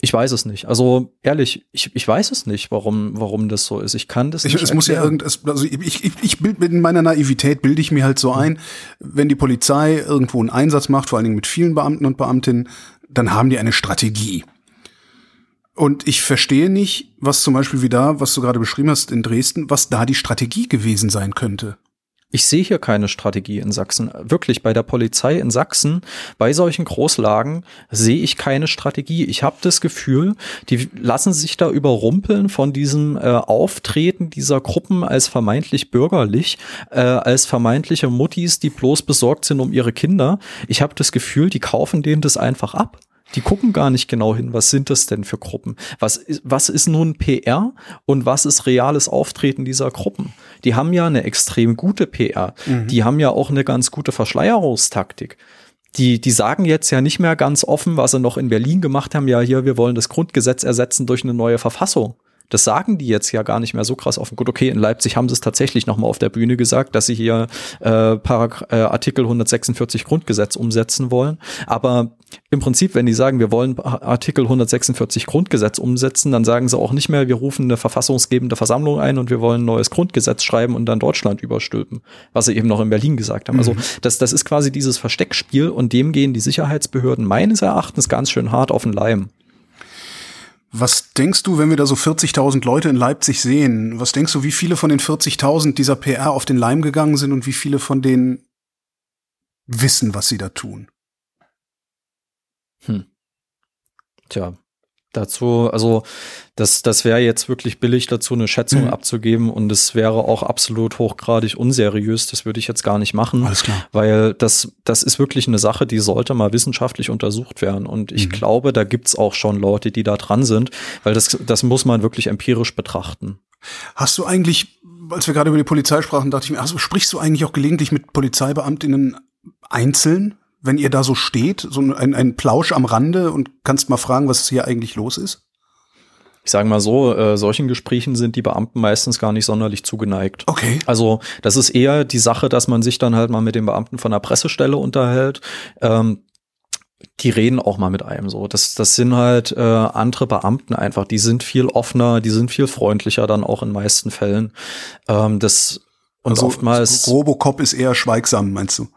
Ich weiß es nicht. Also ehrlich, ich, ich weiß es nicht, warum, warum das so ist. Ich kann das ich, nicht. Es muss ja irgend, also ich, ich, ich bild mit meiner Naivität bilde ich mir halt so ein, wenn die Polizei irgendwo einen Einsatz macht, vor allen Dingen mit vielen Beamten und Beamtinnen, dann haben die eine Strategie. Und ich verstehe nicht, was zum Beispiel wie da, was du gerade beschrieben hast in Dresden, was da die Strategie gewesen sein könnte. Ich sehe hier keine Strategie in Sachsen. Wirklich, bei der Polizei in Sachsen, bei solchen Großlagen sehe ich keine Strategie. Ich habe das Gefühl, die lassen sich da überrumpeln von diesem äh, Auftreten dieser Gruppen als vermeintlich bürgerlich, äh, als vermeintliche Muttis, die bloß besorgt sind um ihre Kinder. Ich habe das Gefühl, die kaufen denen das einfach ab. Die gucken gar nicht genau hin, was sind das denn für Gruppen? Was, ist, was ist nun PR und was ist reales Auftreten dieser Gruppen? Die haben ja eine extrem gute PR. Mhm. Die haben ja auch eine ganz gute Verschleierungstaktik. Die, die sagen jetzt ja nicht mehr ganz offen, was sie noch in Berlin gemacht haben. Ja, hier, wir wollen das Grundgesetz ersetzen durch eine neue Verfassung. Das sagen die jetzt ja gar nicht mehr so krass offen. Gut, okay, in Leipzig haben sie es tatsächlich noch mal auf der Bühne gesagt, dass sie hier äh, Parag äh, Artikel 146 Grundgesetz umsetzen wollen. Aber im Prinzip, wenn die sagen, wir wollen Artikel 146 Grundgesetz umsetzen, dann sagen sie auch nicht mehr, wir rufen eine verfassungsgebende Versammlung ein und wir wollen ein neues Grundgesetz schreiben und dann Deutschland überstülpen, was sie eben noch in Berlin gesagt haben. Also mhm. Also das, das ist quasi dieses Versteckspiel und dem gehen die Sicherheitsbehörden meines Erachtens ganz schön hart auf den Leim. Was denkst du, wenn wir da so 40.000 Leute in Leipzig sehen? Was denkst du, wie viele von den 40.000 dieser PR auf den Leim gegangen sind und wie viele von denen wissen, was sie da tun? Hm. Tja, Dazu, also das, das wäre jetzt wirklich billig dazu, eine Schätzung mhm. abzugeben und es wäre auch absolut hochgradig unseriös. Das würde ich jetzt gar nicht machen. Alles klar. Weil das, das ist wirklich eine Sache, die sollte mal wissenschaftlich untersucht werden. Und ich mhm. glaube, da gibt's auch schon Leute, die da dran sind, weil das, das muss man wirklich empirisch betrachten. Hast du eigentlich, als wir gerade über die Polizei sprachen, dachte ich mir, also sprichst du eigentlich auch gelegentlich mit Polizeibeamtinnen einzeln? Wenn ihr da so steht, so ein, ein Plausch am Rande und kannst mal fragen, was hier eigentlich los ist? ich sage mal so, äh, solchen Gesprächen sind die Beamten meistens gar nicht sonderlich zugeneigt. Okay. Also das ist eher die Sache, dass man sich dann halt mal mit den Beamten von der Pressestelle unterhält. Ähm, die reden auch mal mit einem so. Das, das sind halt äh, andere Beamten einfach. Die sind viel offener, die sind viel freundlicher dann auch in meisten Fällen. Ähm, das und also, oftmals. Robocop ist eher schweigsam, meinst du?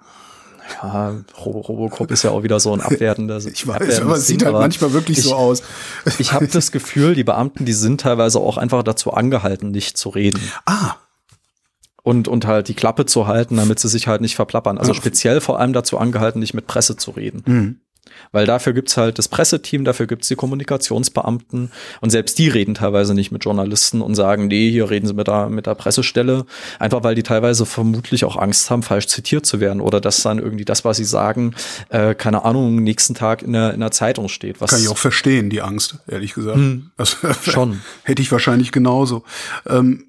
Ja, Robocop ist ja auch wieder so ein abwertender. (laughs) Ich weiß, aber es sieht halt manchmal wirklich ich, so aus. (laughs) Ich habe das Gefühl, die Beamten, die sind teilweise auch einfach dazu angehalten, nicht zu reden. Ah. Und, und halt die Klappe zu halten, damit sie sich halt nicht verplappern. Also speziell vor allem dazu angehalten, nicht mit Presse zu reden. Mhm. Weil dafür gibt's halt das Presseteam, dafür gibt's die Kommunikationsbeamten und selbst die reden teilweise nicht mit Journalisten und sagen, nee, hier reden sie mit der, mit der Pressestelle, einfach weil die teilweise vermutlich auch Angst haben, falsch zitiert zu werden oder dass dann irgendwie das, was sie sagen, äh, keine Ahnung, nächsten Tag in der, in der Zeitung steht. Was Kann ich auch verstehen, die Angst, ehrlich gesagt. Hm, also, (laughs) schon. Hätte ich wahrscheinlich genauso. Ähm,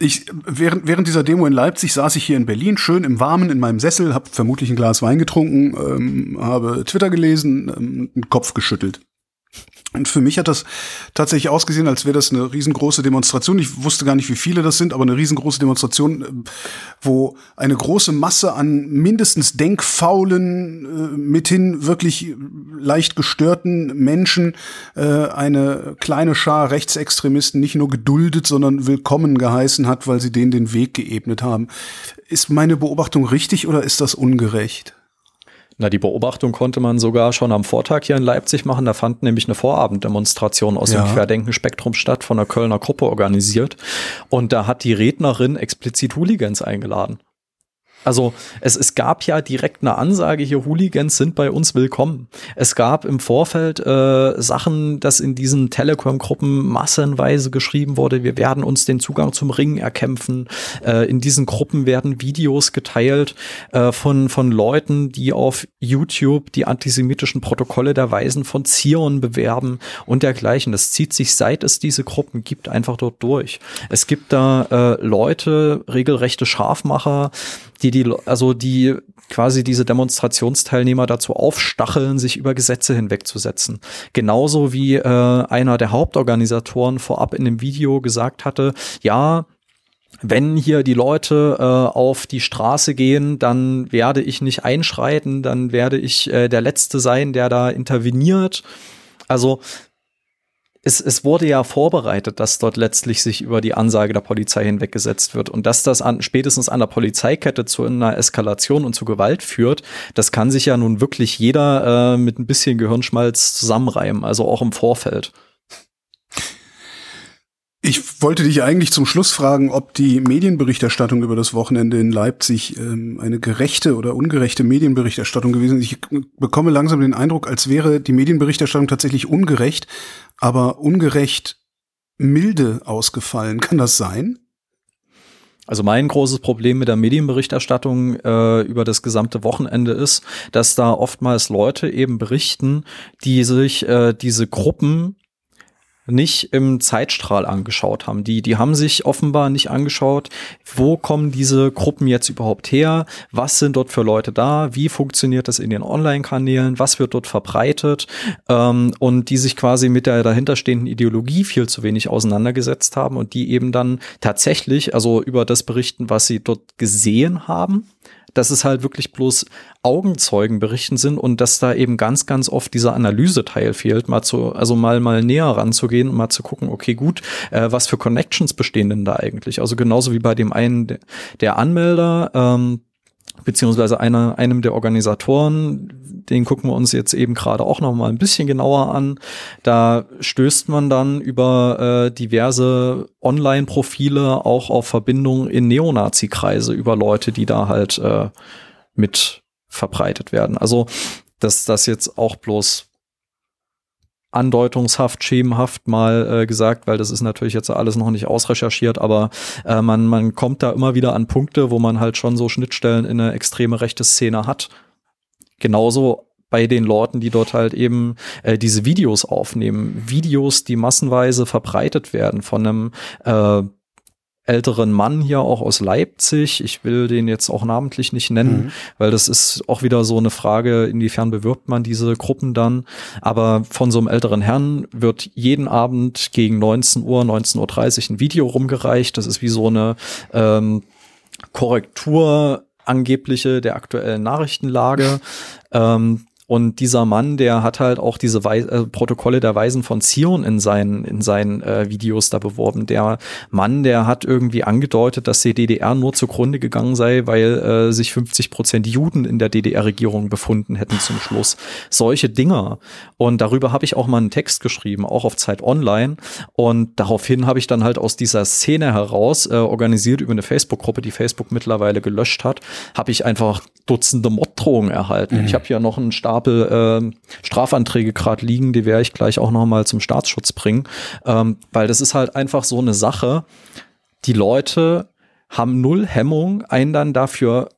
ich, während, während dieser Demo in Leipzig saß ich hier in Berlin, schön im Warmen in meinem Sessel, habe vermutlich ein Glas Wein getrunken, ähm, habe Twitter gelesen, ähm, den Kopf geschüttelt. Und für mich hat das tatsächlich ausgesehen, als wäre das eine riesengroße Demonstration. Ich wusste gar nicht, wie viele das sind, aber eine riesengroße Demonstration, äh, wo eine große Masse an mindestens denkfaulen, äh, mithin wirklich leicht gestörten Menschen äh, eine kleine Schar Rechtsextremisten nicht nur geduldet, sondern willkommen geheißen hat, weil sie denen den Weg geebnet haben. Ist meine Beobachtung richtig oder ist das ungerecht? Na, die Beobachtung konnte man sogar schon am Vortag hier in Leipzig machen. Da fand nämlich eine Vorabenddemonstration aus ja. dem Querdenken-Spektrum statt, von einer Kölner Gruppe organisiert. Und da hat die Rednerin explizit Hooligans eingeladen. Also es, es gab ja direkt eine Ansage hier, Hooligans sind bei uns willkommen. Es gab im Vorfeld äh, Sachen, dass in diesen Telegram-Gruppen massenweise geschrieben wurde, wir werden uns den Zugang zum Ring erkämpfen. Äh, in diesen Gruppen werden Videos geteilt äh, von, von Leuten, die auf YouTube die antisemitischen Protokolle der Weisen von Zion bewerben und dergleichen. Das zieht sich, seit es diese Gruppen gibt, einfach dort durch. Es gibt da äh, Leute, regelrechte Scharfmacher, die die, also die quasi diese Demonstrationsteilnehmer dazu aufstacheln, sich über Gesetze hinwegzusetzen. Genauso wie äh, einer der Hauptorganisatoren vorab in dem Video gesagt hatte, ja, wenn hier die Leute äh, auf die Straße gehen, dann werde ich nicht einschreiten, dann werde ich äh, der Letzte sein, der da interveniert. Also es, es wurde ja vorbereitet, dass dort letztlich sich über die Ansage der Polizei hinweggesetzt wird und dass das an, spätestens an der Polizeikette zu einer Eskalation und zu Gewalt führt, das kann sich ja nun wirklich jeder äh, mit ein bisschen Gehirnschmalz zusammenreimen, also auch im Vorfeld. Ich wollte dich eigentlich zum Schluss fragen, ob die Medienberichterstattung über das Wochenende in Leipzig ähm, eine gerechte oder ungerechte Medienberichterstattung gewesen ist. Ich bekomme langsam den Eindruck, als wäre die Medienberichterstattung tatsächlich ungerecht, aber ungerecht milde ausgefallen. Kann das sein? Also mein großes Problem mit der Medienberichterstattung äh, über das gesamte Wochenende ist, dass da oftmals Leute eben berichten, die sich äh, diese Gruppen nicht im Zeitstrahl angeschaut haben. Die, die haben sich offenbar nicht angeschaut, wo kommen diese Gruppen jetzt überhaupt her, was sind dort für Leute da, wie funktioniert das in den Online-Kanälen, was wird dort verbreitet? Ähm, und die sich quasi mit der dahinterstehenden Ideologie viel zu wenig auseinandergesetzt haben und die eben dann tatsächlich, also über das berichten, was sie dort gesehen haben dass es halt wirklich bloß Augenzeugenberichten sind und dass da eben ganz, ganz oft dieser Analyseteil fehlt, mal zu, also mal, mal näher ranzugehen und mal zu gucken, okay, gut, äh, was für Connections bestehen denn da eigentlich? Also genauso wie bei dem einen, der Anmelder, ähm, beziehungsweise einer, einem der Organisatoren, den gucken wir uns jetzt eben gerade auch noch mal ein bisschen genauer an. Da stößt man dann über äh, diverse Online-Profile auch auf Verbindungen in Neonazi-Kreise über Leute, die da halt äh, mit verbreitet werden. Also, dass das jetzt auch bloß andeutungshaft, schemenhaft mal äh, gesagt, weil das ist natürlich jetzt alles noch nicht ausrecherchiert, aber äh, man, man kommt da immer wieder an Punkte, wo man halt schon so Schnittstellen in eine extreme rechte Szene hat. Genauso bei den Leuten, die dort halt eben äh, diese Videos aufnehmen. Videos, die massenweise verbreitet werden von einem äh, älteren Mann hier auch aus Leipzig. Ich will den jetzt auch namentlich nicht nennen, mhm. weil das ist auch wieder so eine Frage, inwiefern bewirbt man diese Gruppen dann. Aber von so einem älteren Herrn wird jeden Abend gegen 19 Uhr, 19.30 Uhr ein Video rumgereicht. Das ist wie so eine ähm, Korrektur angebliche der aktuellen Nachrichtenlage. ähm, und dieser Mann, der hat halt auch diese Wei äh, Protokolle der Weisen von Zion in seinen, in seinen äh, Videos da beworben. Der Mann, der hat irgendwie angedeutet, dass die DDR nur zugrunde gegangen sei, weil äh, sich 50 Prozent Juden in der DDR-Regierung befunden hätten zum Schluss. Solche Dinger. Und darüber habe ich auch mal einen Text geschrieben, auch auf Zeit Online. Und daraufhin habe ich dann halt aus dieser Szene heraus, äh, organisiert über eine Facebook-Gruppe, die Facebook mittlerweile gelöscht hat, habe ich einfach Dutzende Morddrohungen erhalten. Mhm. Ich habe hier noch einen Start Stapel äh, Strafanträge gerade liegen, die werde ich gleich auch noch mal zum Staatsschutz bringen, ähm, weil das ist halt einfach so eine Sache. Die Leute haben null Hemmung, einen dann dafür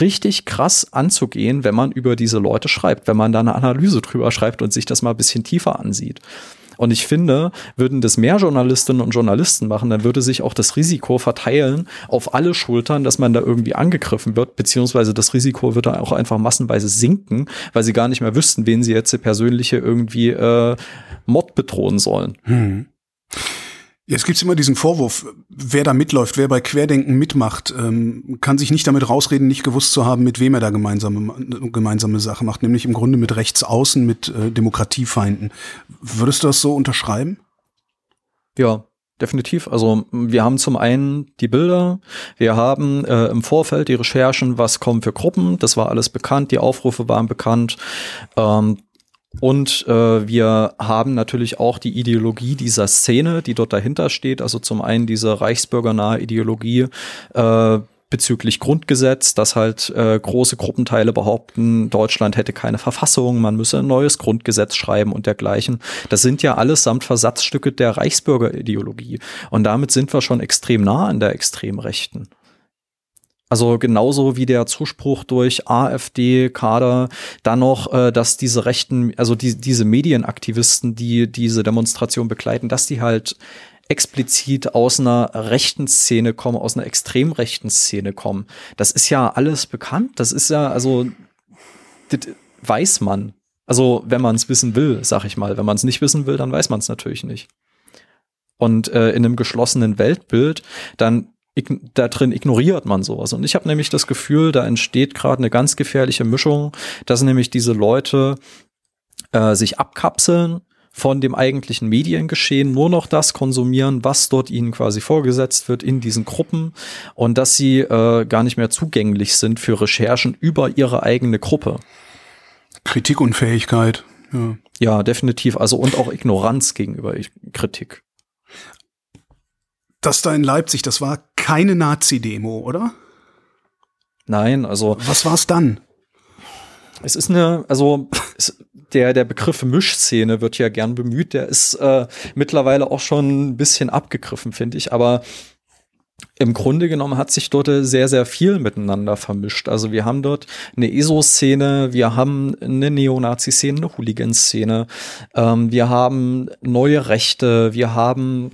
richtig krass anzugehen, wenn man über diese Leute schreibt, wenn man da eine Analyse drüber schreibt und sich das mal ein bisschen tiefer ansieht. Und ich finde, würden das mehr Journalistinnen und Journalisten machen, dann würde sich auch das Risiko verteilen auf alle Schultern, dass man da irgendwie angegriffen wird, beziehungsweise das Risiko würde auch einfach massenweise sinken, weil sie gar nicht mehr wüssten, wen sie jetzt persönliche irgendwie äh, Mod bedrohen sollen. Hm. Jetzt gibt's immer diesen Vorwurf, wer da mitläuft, wer bei Querdenken mitmacht, ähm, kann sich nicht damit rausreden, nicht gewusst zu haben, mit wem er da gemeinsame, gemeinsame Sache macht, nämlich im Grunde mit Rechtsaußen, mit äh, Demokratiefeinden. Würdest du das so unterschreiben? Ja, definitiv. Also wir haben zum einen die Bilder, wir haben äh, im Vorfeld die Recherchen, was kommen für Gruppen, das war alles bekannt, die Aufrufe waren bekannt. Ähm, und äh, wir haben natürlich auch die Ideologie dieser Szene, die dort dahinter steht. Also zum einen diese reichsbürgernahe Ideologie äh, bezüglich Grundgesetz, dass halt äh, große Gruppenteile behaupten, Deutschland hätte keine Verfassung, man müsse ein neues Grundgesetz schreiben und dergleichen. Das sind ja allesamt Versatzstücke der Reichsbürgerideologie. Und damit sind wir schon extrem nah an der Extremrechten. Also genauso wie der Zuspruch durch AfD-Kader, dann noch, äh, dass diese Rechten, also die, diese Medienaktivisten, die diese Demonstration begleiten, dass die halt explizit aus einer rechten Szene kommen, aus einer extrem rechten Szene kommen. Das ist ja alles bekannt. Das ist ja, also, das weiß man. Also, wenn man es wissen will, sag ich mal. Wenn man es nicht wissen will, dann weiß man es natürlich nicht. Und äh, in einem geschlossenen Weltbild, dann da drin ignoriert man sowas. Und ich habe nämlich das Gefühl, da entsteht gerade eine ganz gefährliche Mischung, dass nämlich diese Leute äh, sich abkapseln von dem eigentlichen Mediengeschehen, nur noch das konsumieren, was dort ihnen quasi vorgesetzt wird in diesen Gruppen und dass sie äh, gar nicht mehr zugänglich sind für Recherchen über ihre eigene Gruppe. Kritikunfähigkeit. Ja. ja, definitiv. Also und auch Ignoranz gegenüber Kritik das da in Leipzig, das war keine Nazi-Demo, oder? Nein, also. Was war es dann? Es ist eine, also es, der, der Begriff Mischszene wird ja gern bemüht, der ist äh, mittlerweile auch schon ein bisschen abgegriffen, finde ich, aber im Grunde genommen hat sich dort sehr, sehr viel miteinander vermischt. Also wir haben dort eine ESO-Szene, wir haben eine Neonazi-Szene, eine Hooligan-Szene, ähm, wir haben neue Rechte, wir haben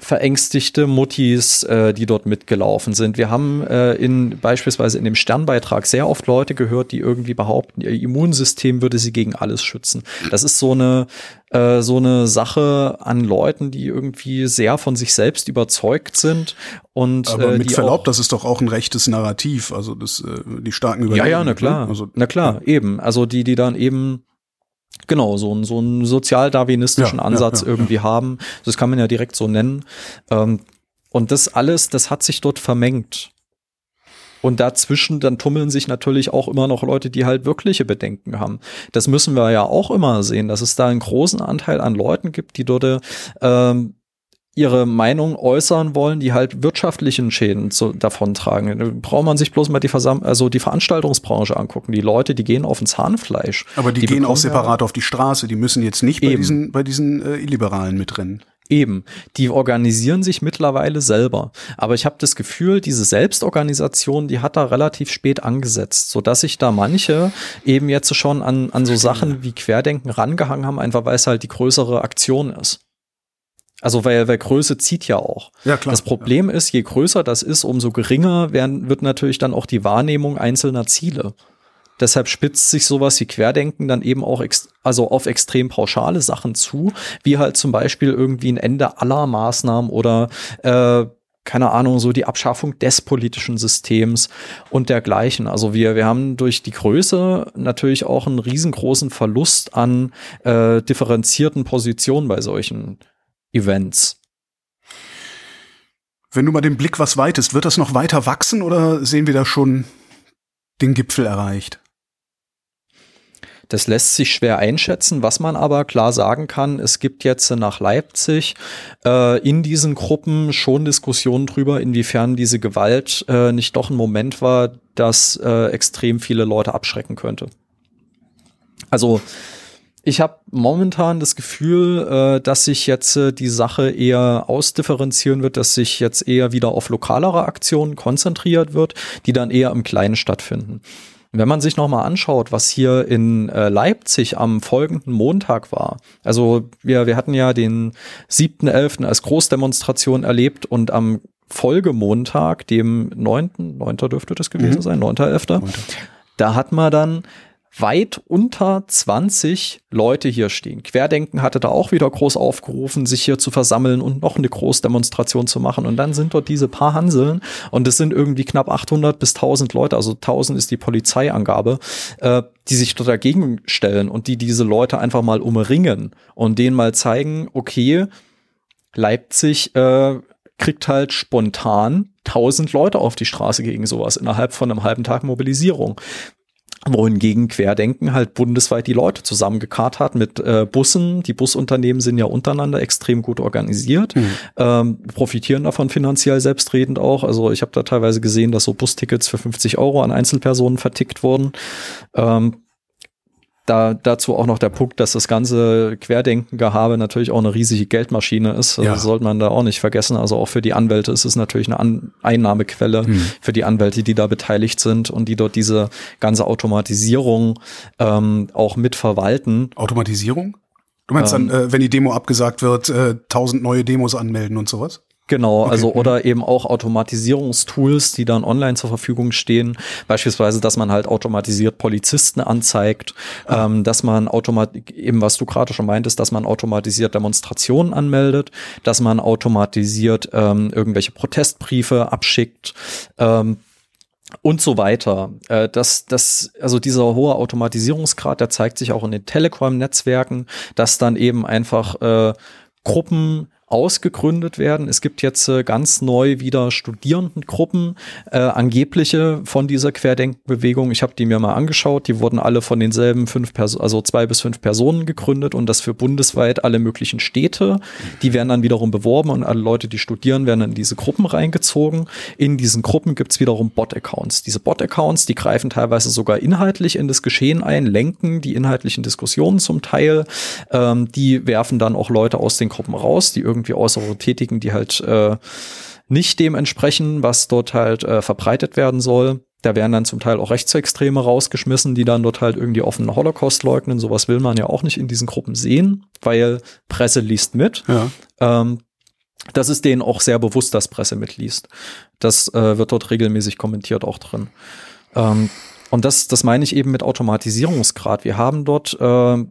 verängstigte Muttis, äh, die dort mitgelaufen sind. Wir haben äh, in beispielsweise in dem Sternbeitrag sehr oft Leute gehört, die irgendwie behaupten, ihr Immunsystem würde sie gegen alles schützen. Das ist so eine äh, so eine Sache an Leuten, die irgendwie sehr von sich selbst überzeugt sind und aber äh, mit Verlaub, das ist doch auch ein rechtes Narrativ, also das äh, die starken Überlegungen. Ja, ja, na klar, ne? also, na klar, eben. Also die, die dann eben Genau, so, ein, so einen sozialdarwinistischen ja, Ansatz ja, ja, irgendwie haben. Das kann man ja direkt so nennen. Ähm, und das alles, das hat sich dort vermengt. Und dazwischen, dann tummeln sich natürlich auch immer noch Leute, die halt wirkliche Bedenken haben. Das müssen wir ja auch immer sehen, dass es da einen großen Anteil an Leuten gibt, die dort ähm, ihre Meinung äußern wollen, die halt wirtschaftlichen Schäden zu, davontragen. Da braucht man sich bloß mal die Versam also die Veranstaltungsbranche angucken. Die Leute, die gehen auf ein Zahnfleisch. Aber die, die gehen auch separat ja, auf die Straße. Die müssen jetzt nicht bei diesen, bei diesen äh, Illiberalen mitrennen. Eben, die organisieren sich mittlerweile selber. Aber ich habe das Gefühl, diese Selbstorganisation, die hat da relativ spät angesetzt, so dass sich da manche eben jetzt schon an, an so Sachen wie Querdenken rangehangen haben, einfach weil es halt die größere Aktion ist. Also weil, weil Größe zieht ja auch. Ja, klar. Das Problem ja. ist, je größer das ist, umso geringer werden, wird natürlich dann auch die Wahrnehmung einzelner Ziele. Deshalb spitzt sich sowas wie Querdenken dann eben auch also auf extrem pauschale Sachen zu, wie halt zum Beispiel irgendwie ein Ende aller Maßnahmen oder äh, keine Ahnung, so die Abschaffung des politischen Systems und dergleichen. Also wir, wir haben durch die Größe natürlich auch einen riesengroßen Verlust an äh, differenzierten Positionen bei solchen Events. Wenn du mal den Blick was weitest, wird das noch weiter wachsen oder sehen wir da schon den Gipfel erreicht? Das lässt sich schwer einschätzen. Was man aber klar sagen kann, es gibt jetzt nach Leipzig äh, in diesen Gruppen schon Diskussionen drüber, inwiefern diese Gewalt äh, nicht doch ein Moment war, das äh, extrem viele Leute abschrecken könnte. Also ich habe momentan das Gefühl, äh, dass sich jetzt äh, die Sache eher ausdifferenzieren wird, dass sich jetzt eher wieder auf lokalere Aktionen konzentriert wird, die dann eher im Kleinen stattfinden. Wenn man sich nochmal anschaut, was hier in äh, Leipzig am folgenden Montag war, also wir, wir hatten ja den 7.11. als Großdemonstration erlebt und am Folgemontag, dem 9., 9. dürfte das gewesen mhm. sein, 9.11., da hat man dann weit unter 20 Leute hier stehen. Querdenken hatte da auch wieder groß aufgerufen, sich hier zu versammeln und noch eine Großdemonstration zu machen. Und dann sind dort diese paar Hanseln und es sind irgendwie knapp 800 bis 1000 Leute, also 1000 ist die Polizeiangabe, äh, die sich dort dagegen stellen und die diese Leute einfach mal umringen und denen mal zeigen, okay, Leipzig äh, kriegt halt spontan 1000 Leute auf die Straße gegen sowas innerhalb von einem halben Tag Mobilisierung wohingegen Querdenken halt bundesweit die Leute zusammengekarrt hat mit äh, Bussen. Die Busunternehmen sind ja untereinander extrem gut organisiert, mhm. ähm, profitieren davon finanziell selbstredend auch. Also ich habe da teilweise gesehen, dass so Bustickets für 50 Euro an Einzelpersonen vertickt wurden. Ähm, da, dazu auch noch der Punkt, dass das ganze Querdenken-Gehabe natürlich auch eine riesige Geldmaschine ist. Also ja. sollte man da auch nicht vergessen. Also auch für die Anwälte ist es natürlich eine An Einnahmequelle hm. für die Anwälte, die da beteiligt sind und die dort diese ganze Automatisierung ähm, auch mitverwalten. Automatisierung? Du meinst ähm, dann, äh, wenn die Demo abgesagt wird, äh, tausend neue Demos anmelden und sowas? Genau, okay. also oder eben auch Automatisierungstools, die dann online zur Verfügung stehen. Beispielsweise, dass man halt automatisiert Polizisten anzeigt, ah. ähm, dass man automat eben was du gerade schon meintest, dass man automatisiert Demonstrationen anmeldet, dass man automatisiert ähm, irgendwelche Protestbriefe abschickt. Ähm, und so weiter. Äh, das, das, also dieser hohe Automatisierungsgrad, der zeigt sich auch in den Telegram-Netzwerken, dass dann eben einfach äh, Gruppen ausgegründet werden. Es gibt jetzt äh, ganz neu wieder Studierendengruppen, äh, angebliche von dieser Querdenkbewegung. Ich habe die mir mal angeschaut. Die wurden alle von denselben fünf Personen, also zwei bis fünf Personen gegründet und das für bundesweit alle möglichen Städte. Die werden dann wiederum beworben und alle Leute, die studieren, werden in diese Gruppen reingezogen. In diesen Gruppen gibt's wiederum Bot-Accounts. Diese Bot-Accounts, die greifen teilweise sogar inhaltlich in das Geschehen ein, lenken die inhaltlichen Diskussionen zum Teil. Ähm, die werfen dann auch Leute aus den Gruppen raus, die irgendwie irgendwie Äußerungen tätigen, die halt äh, nicht dem entsprechen, was dort halt äh, verbreitet werden soll. Da werden dann zum Teil auch Rechtsextreme rausgeschmissen, die dann dort halt irgendwie offenen Holocaust leugnen. Sowas will man ja auch nicht in diesen Gruppen sehen, weil Presse liest mit. Ja. Ähm, das ist denen auch sehr bewusst, dass Presse mitliest. Das äh, wird dort regelmäßig kommentiert auch drin. Ähm, und das, das meine ich eben mit Automatisierungsgrad. Wir haben dort äh,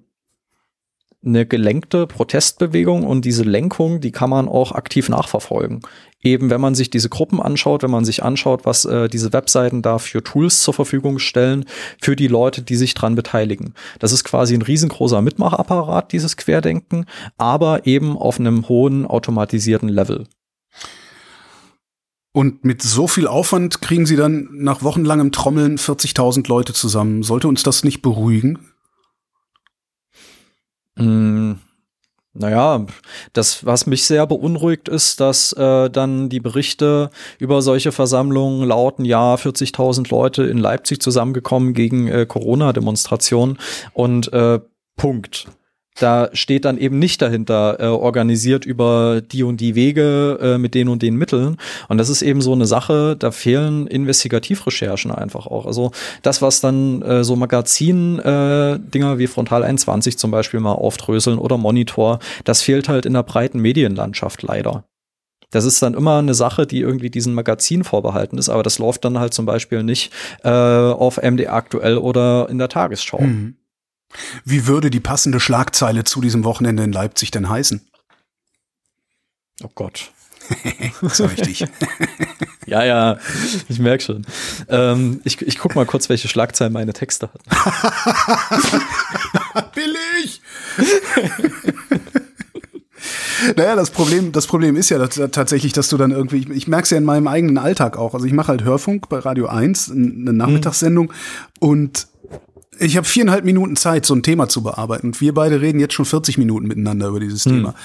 eine gelenkte Protestbewegung und diese Lenkung, die kann man auch aktiv nachverfolgen. Eben wenn man sich diese Gruppen anschaut, wenn man sich anschaut, was äh, diese Webseiten da für Tools zur Verfügung stellen für die Leute, die sich dran beteiligen. Das ist quasi ein riesengroßer Mitmachapparat, dieses Querdenken, aber eben auf einem hohen automatisierten Level. Und mit so viel Aufwand kriegen sie dann nach wochenlangem Trommeln 40.000 Leute zusammen. Sollte uns das nicht beruhigen? Mm, Naja, das, was mich sehr beunruhigt, ist, dass äh, dann die Berichte über solche Versammlungen lauten, ja, 40.000 Leute in Leipzig zusammengekommen gegen äh, Corona-Demonstrationen und äh, Punkt da steht dann eben nicht dahinter äh, organisiert über die und die Wege äh, mit den und den Mitteln. Und das ist eben so eine Sache, da fehlen Investigativrecherchen einfach auch. Also das, was dann äh, so Magazin-Dinger äh, wie Frontal 21 zum Beispiel mal aufdröseln oder Monitor, das fehlt halt in der breiten Medienlandschaft leider. Das ist dann immer eine Sache, die irgendwie diesen Magazin vorbehalten ist, aber das läuft dann halt zum Beispiel nicht äh, auf MD aktuell oder in der Tagesschau. Mhm. Wie würde die passende Schlagzeile zu diesem Wochenende in Leipzig denn heißen? Oh Gott. (laughs) so richtig. (laughs) ja, ja, ich merke schon. Ähm, ich, ich guck mal kurz, welche Schlagzeilen meine Texte hatten. (laughs) Billig! naja, das Problem, das Problem ist ja dass, tatsächlich, dass du dann irgendwie, ich, ich merke es ja in meinem eigenen Alltag auch. Also ich mache halt Hörfunk bei Radio 1, eine Nachmittagssendung, hm. und ich habe viereinhalb Minuten Zeit, so ein Thema zu bearbeiten. Und wir beide reden jetzt schon 40 Minuten miteinander über dieses hm. Thema.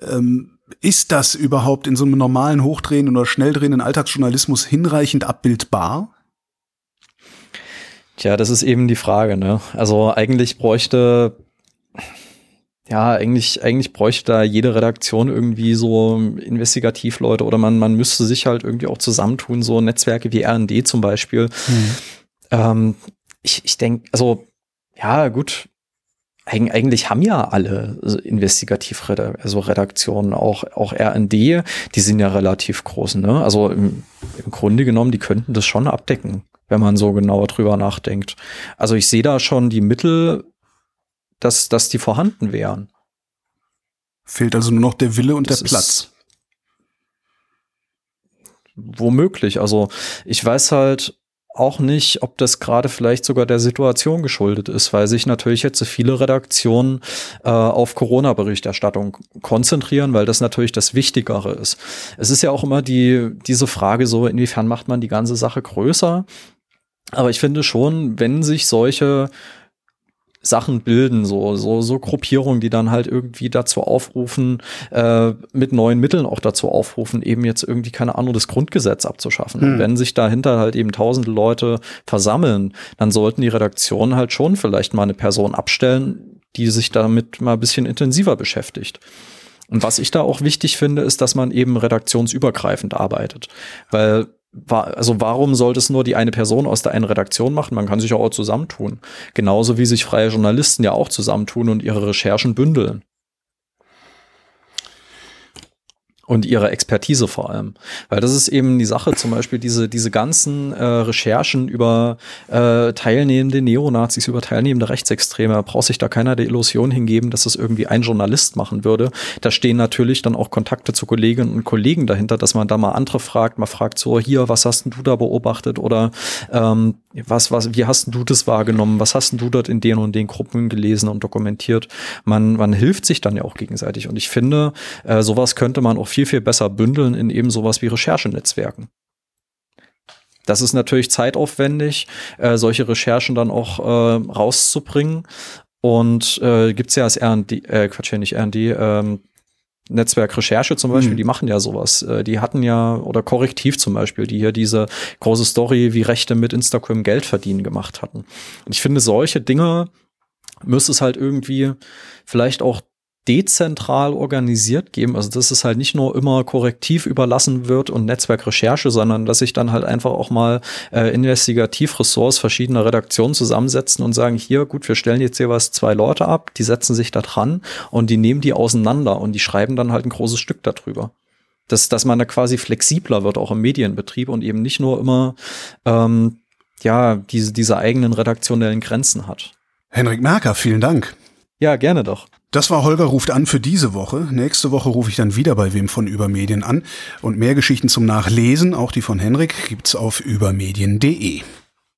Ähm, ist das überhaupt in so einem normalen, hochdrehenden oder schnelldrehenden Alltagsjournalismus hinreichend abbildbar? Tja, das ist eben die Frage, ne? Also eigentlich bräuchte, ja, eigentlich, eigentlich bräuchte da jede Redaktion irgendwie so Investigativleute oder man, man müsste sich halt irgendwie auch zusammentun, so Netzwerke wie RD zum Beispiel. Hm. Ähm, ich, ich denke, also ja, gut, Eig eigentlich haben ja alle Investigativredaktionen, also Redaktionen, auch, auch RND, die sind ja relativ groß, ne? Also im, im Grunde genommen, die könnten das schon abdecken, wenn man so genauer drüber nachdenkt. Also ich sehe da schon die Mittel, dass, dass die vorhanden wären. Fehlt also nur noch der Wille und das der Platz. Womöglich. Also ich weiß halt, auch nicht, ob das gerade vielleicht sogar der Situation geschuldet ist, weil sich natürlich jetzt so viele Redaktionen äh, auf Corona-Berichterstattung konzentrieren, weil das natürlich das Wichtigere ist. Es ist ja auch immer die, diese Frage so, inwiefern macht man die ganze Sache größer? Aber ich finde schon, wenn sich solche Sachen bilden, so, so, so Gruppierungen, die dann halt irgendwie dazu aufrufen, äh, mit neuen Mitteln auch dazu aufrufen, eben jetzt irgendwie, keine Ahnung, das Grundgesetz abzuschaffen. Hm. Und wenn sich dahinter halt eben tausende Leute versammeln, dann sollten die Redaktionen halt schon vielleicht mal eine Person abstellen, die sich damit mal ein bisschen intensiver beschäftigt. Und was ich da auch wichtig finde, ist, dass man eben redaktionsübergreifend arbeitet. Weil also warum sollte es nur die eine Person aus der einen Redaktion machen? Man kann sich auch zusammentun. Genauso wie sich freie Journalisten ja auch zusammentun und ihre Recherchen bündeln. Und ihre Expertise vor allem. Weil das ist eben die Sache, zum Beispiel diese, diese ganzen äh, Recherchen über äh, teilnehmende Neonazis, über teilnehmende Rechtsextreme, braucht sich da keiner der Illusion hingeben, dass das irgendwie ein Journalist machen würde. Da stehen natürlich dann auch Kontakte zu Kolleginnen und Kollegen dahinter, dass man da mal andere fragt, man fragt so, hier, was hast denn du da beobachtet oder ähm, was, was, wie hast du das wahrgenommen? Was hast du dort in den und den Gruppen gelesen und dokumentiert? Man, man hilft sich dann ja auch gegenseitig. Und ich finde, äh, sowas könnte man auch viel, viel besser bündeln in eben sowas wie Recherchenetzwerken. Das ist natürlich zeitaufwendig, äh, solche Recherchen dann auch äh, rauszubringen. Und äh, gibt ja als RD, äh, Quatsch, ja nicht RD, ähm, Netzwerk Recherche zum Beispiel, mhm. die machen ja sowas. Äh, die hatten ja, oder Korrektiv zum Beispiel, die hier diese große Story, wie Rechte mit Instagram Geld verdienen gemacht hatten. Und ich finde, solche Dinge müsste es halt irgendwie vielleicht auch dezentral organisiert geben. Also dass es halt nicht nur immer korrektiv überlassen wird und Netzwerkrecherche, sondern dass sich dann halt einfach auch mal äh, Investigativressorts verschiedener Redaktionen zusammensetzen und sagen, hier, gut, wir stellen jetzt hier was zwei Leute ab, die setzen sich da dran und die nehmen die auseinander und die schreiben dann halt ein großes Stück darüber. Dass, dass man da quasi flexibler wird, auch im Medienbetrieb und eben nicht nur immer ähm, ja, diese, diese eigenen redaktionellen Grenzen hat. Henrik Merker, vielen Dank. Ja, gerne doch. Das war Holger ruft an für diese Woche. Nächste Woche rufe ich dann wieder bei wem von Übermedien an. Und mehr Geschichten zum Nachlesen, auch die von Henrik, gibt's auf übermedien.de.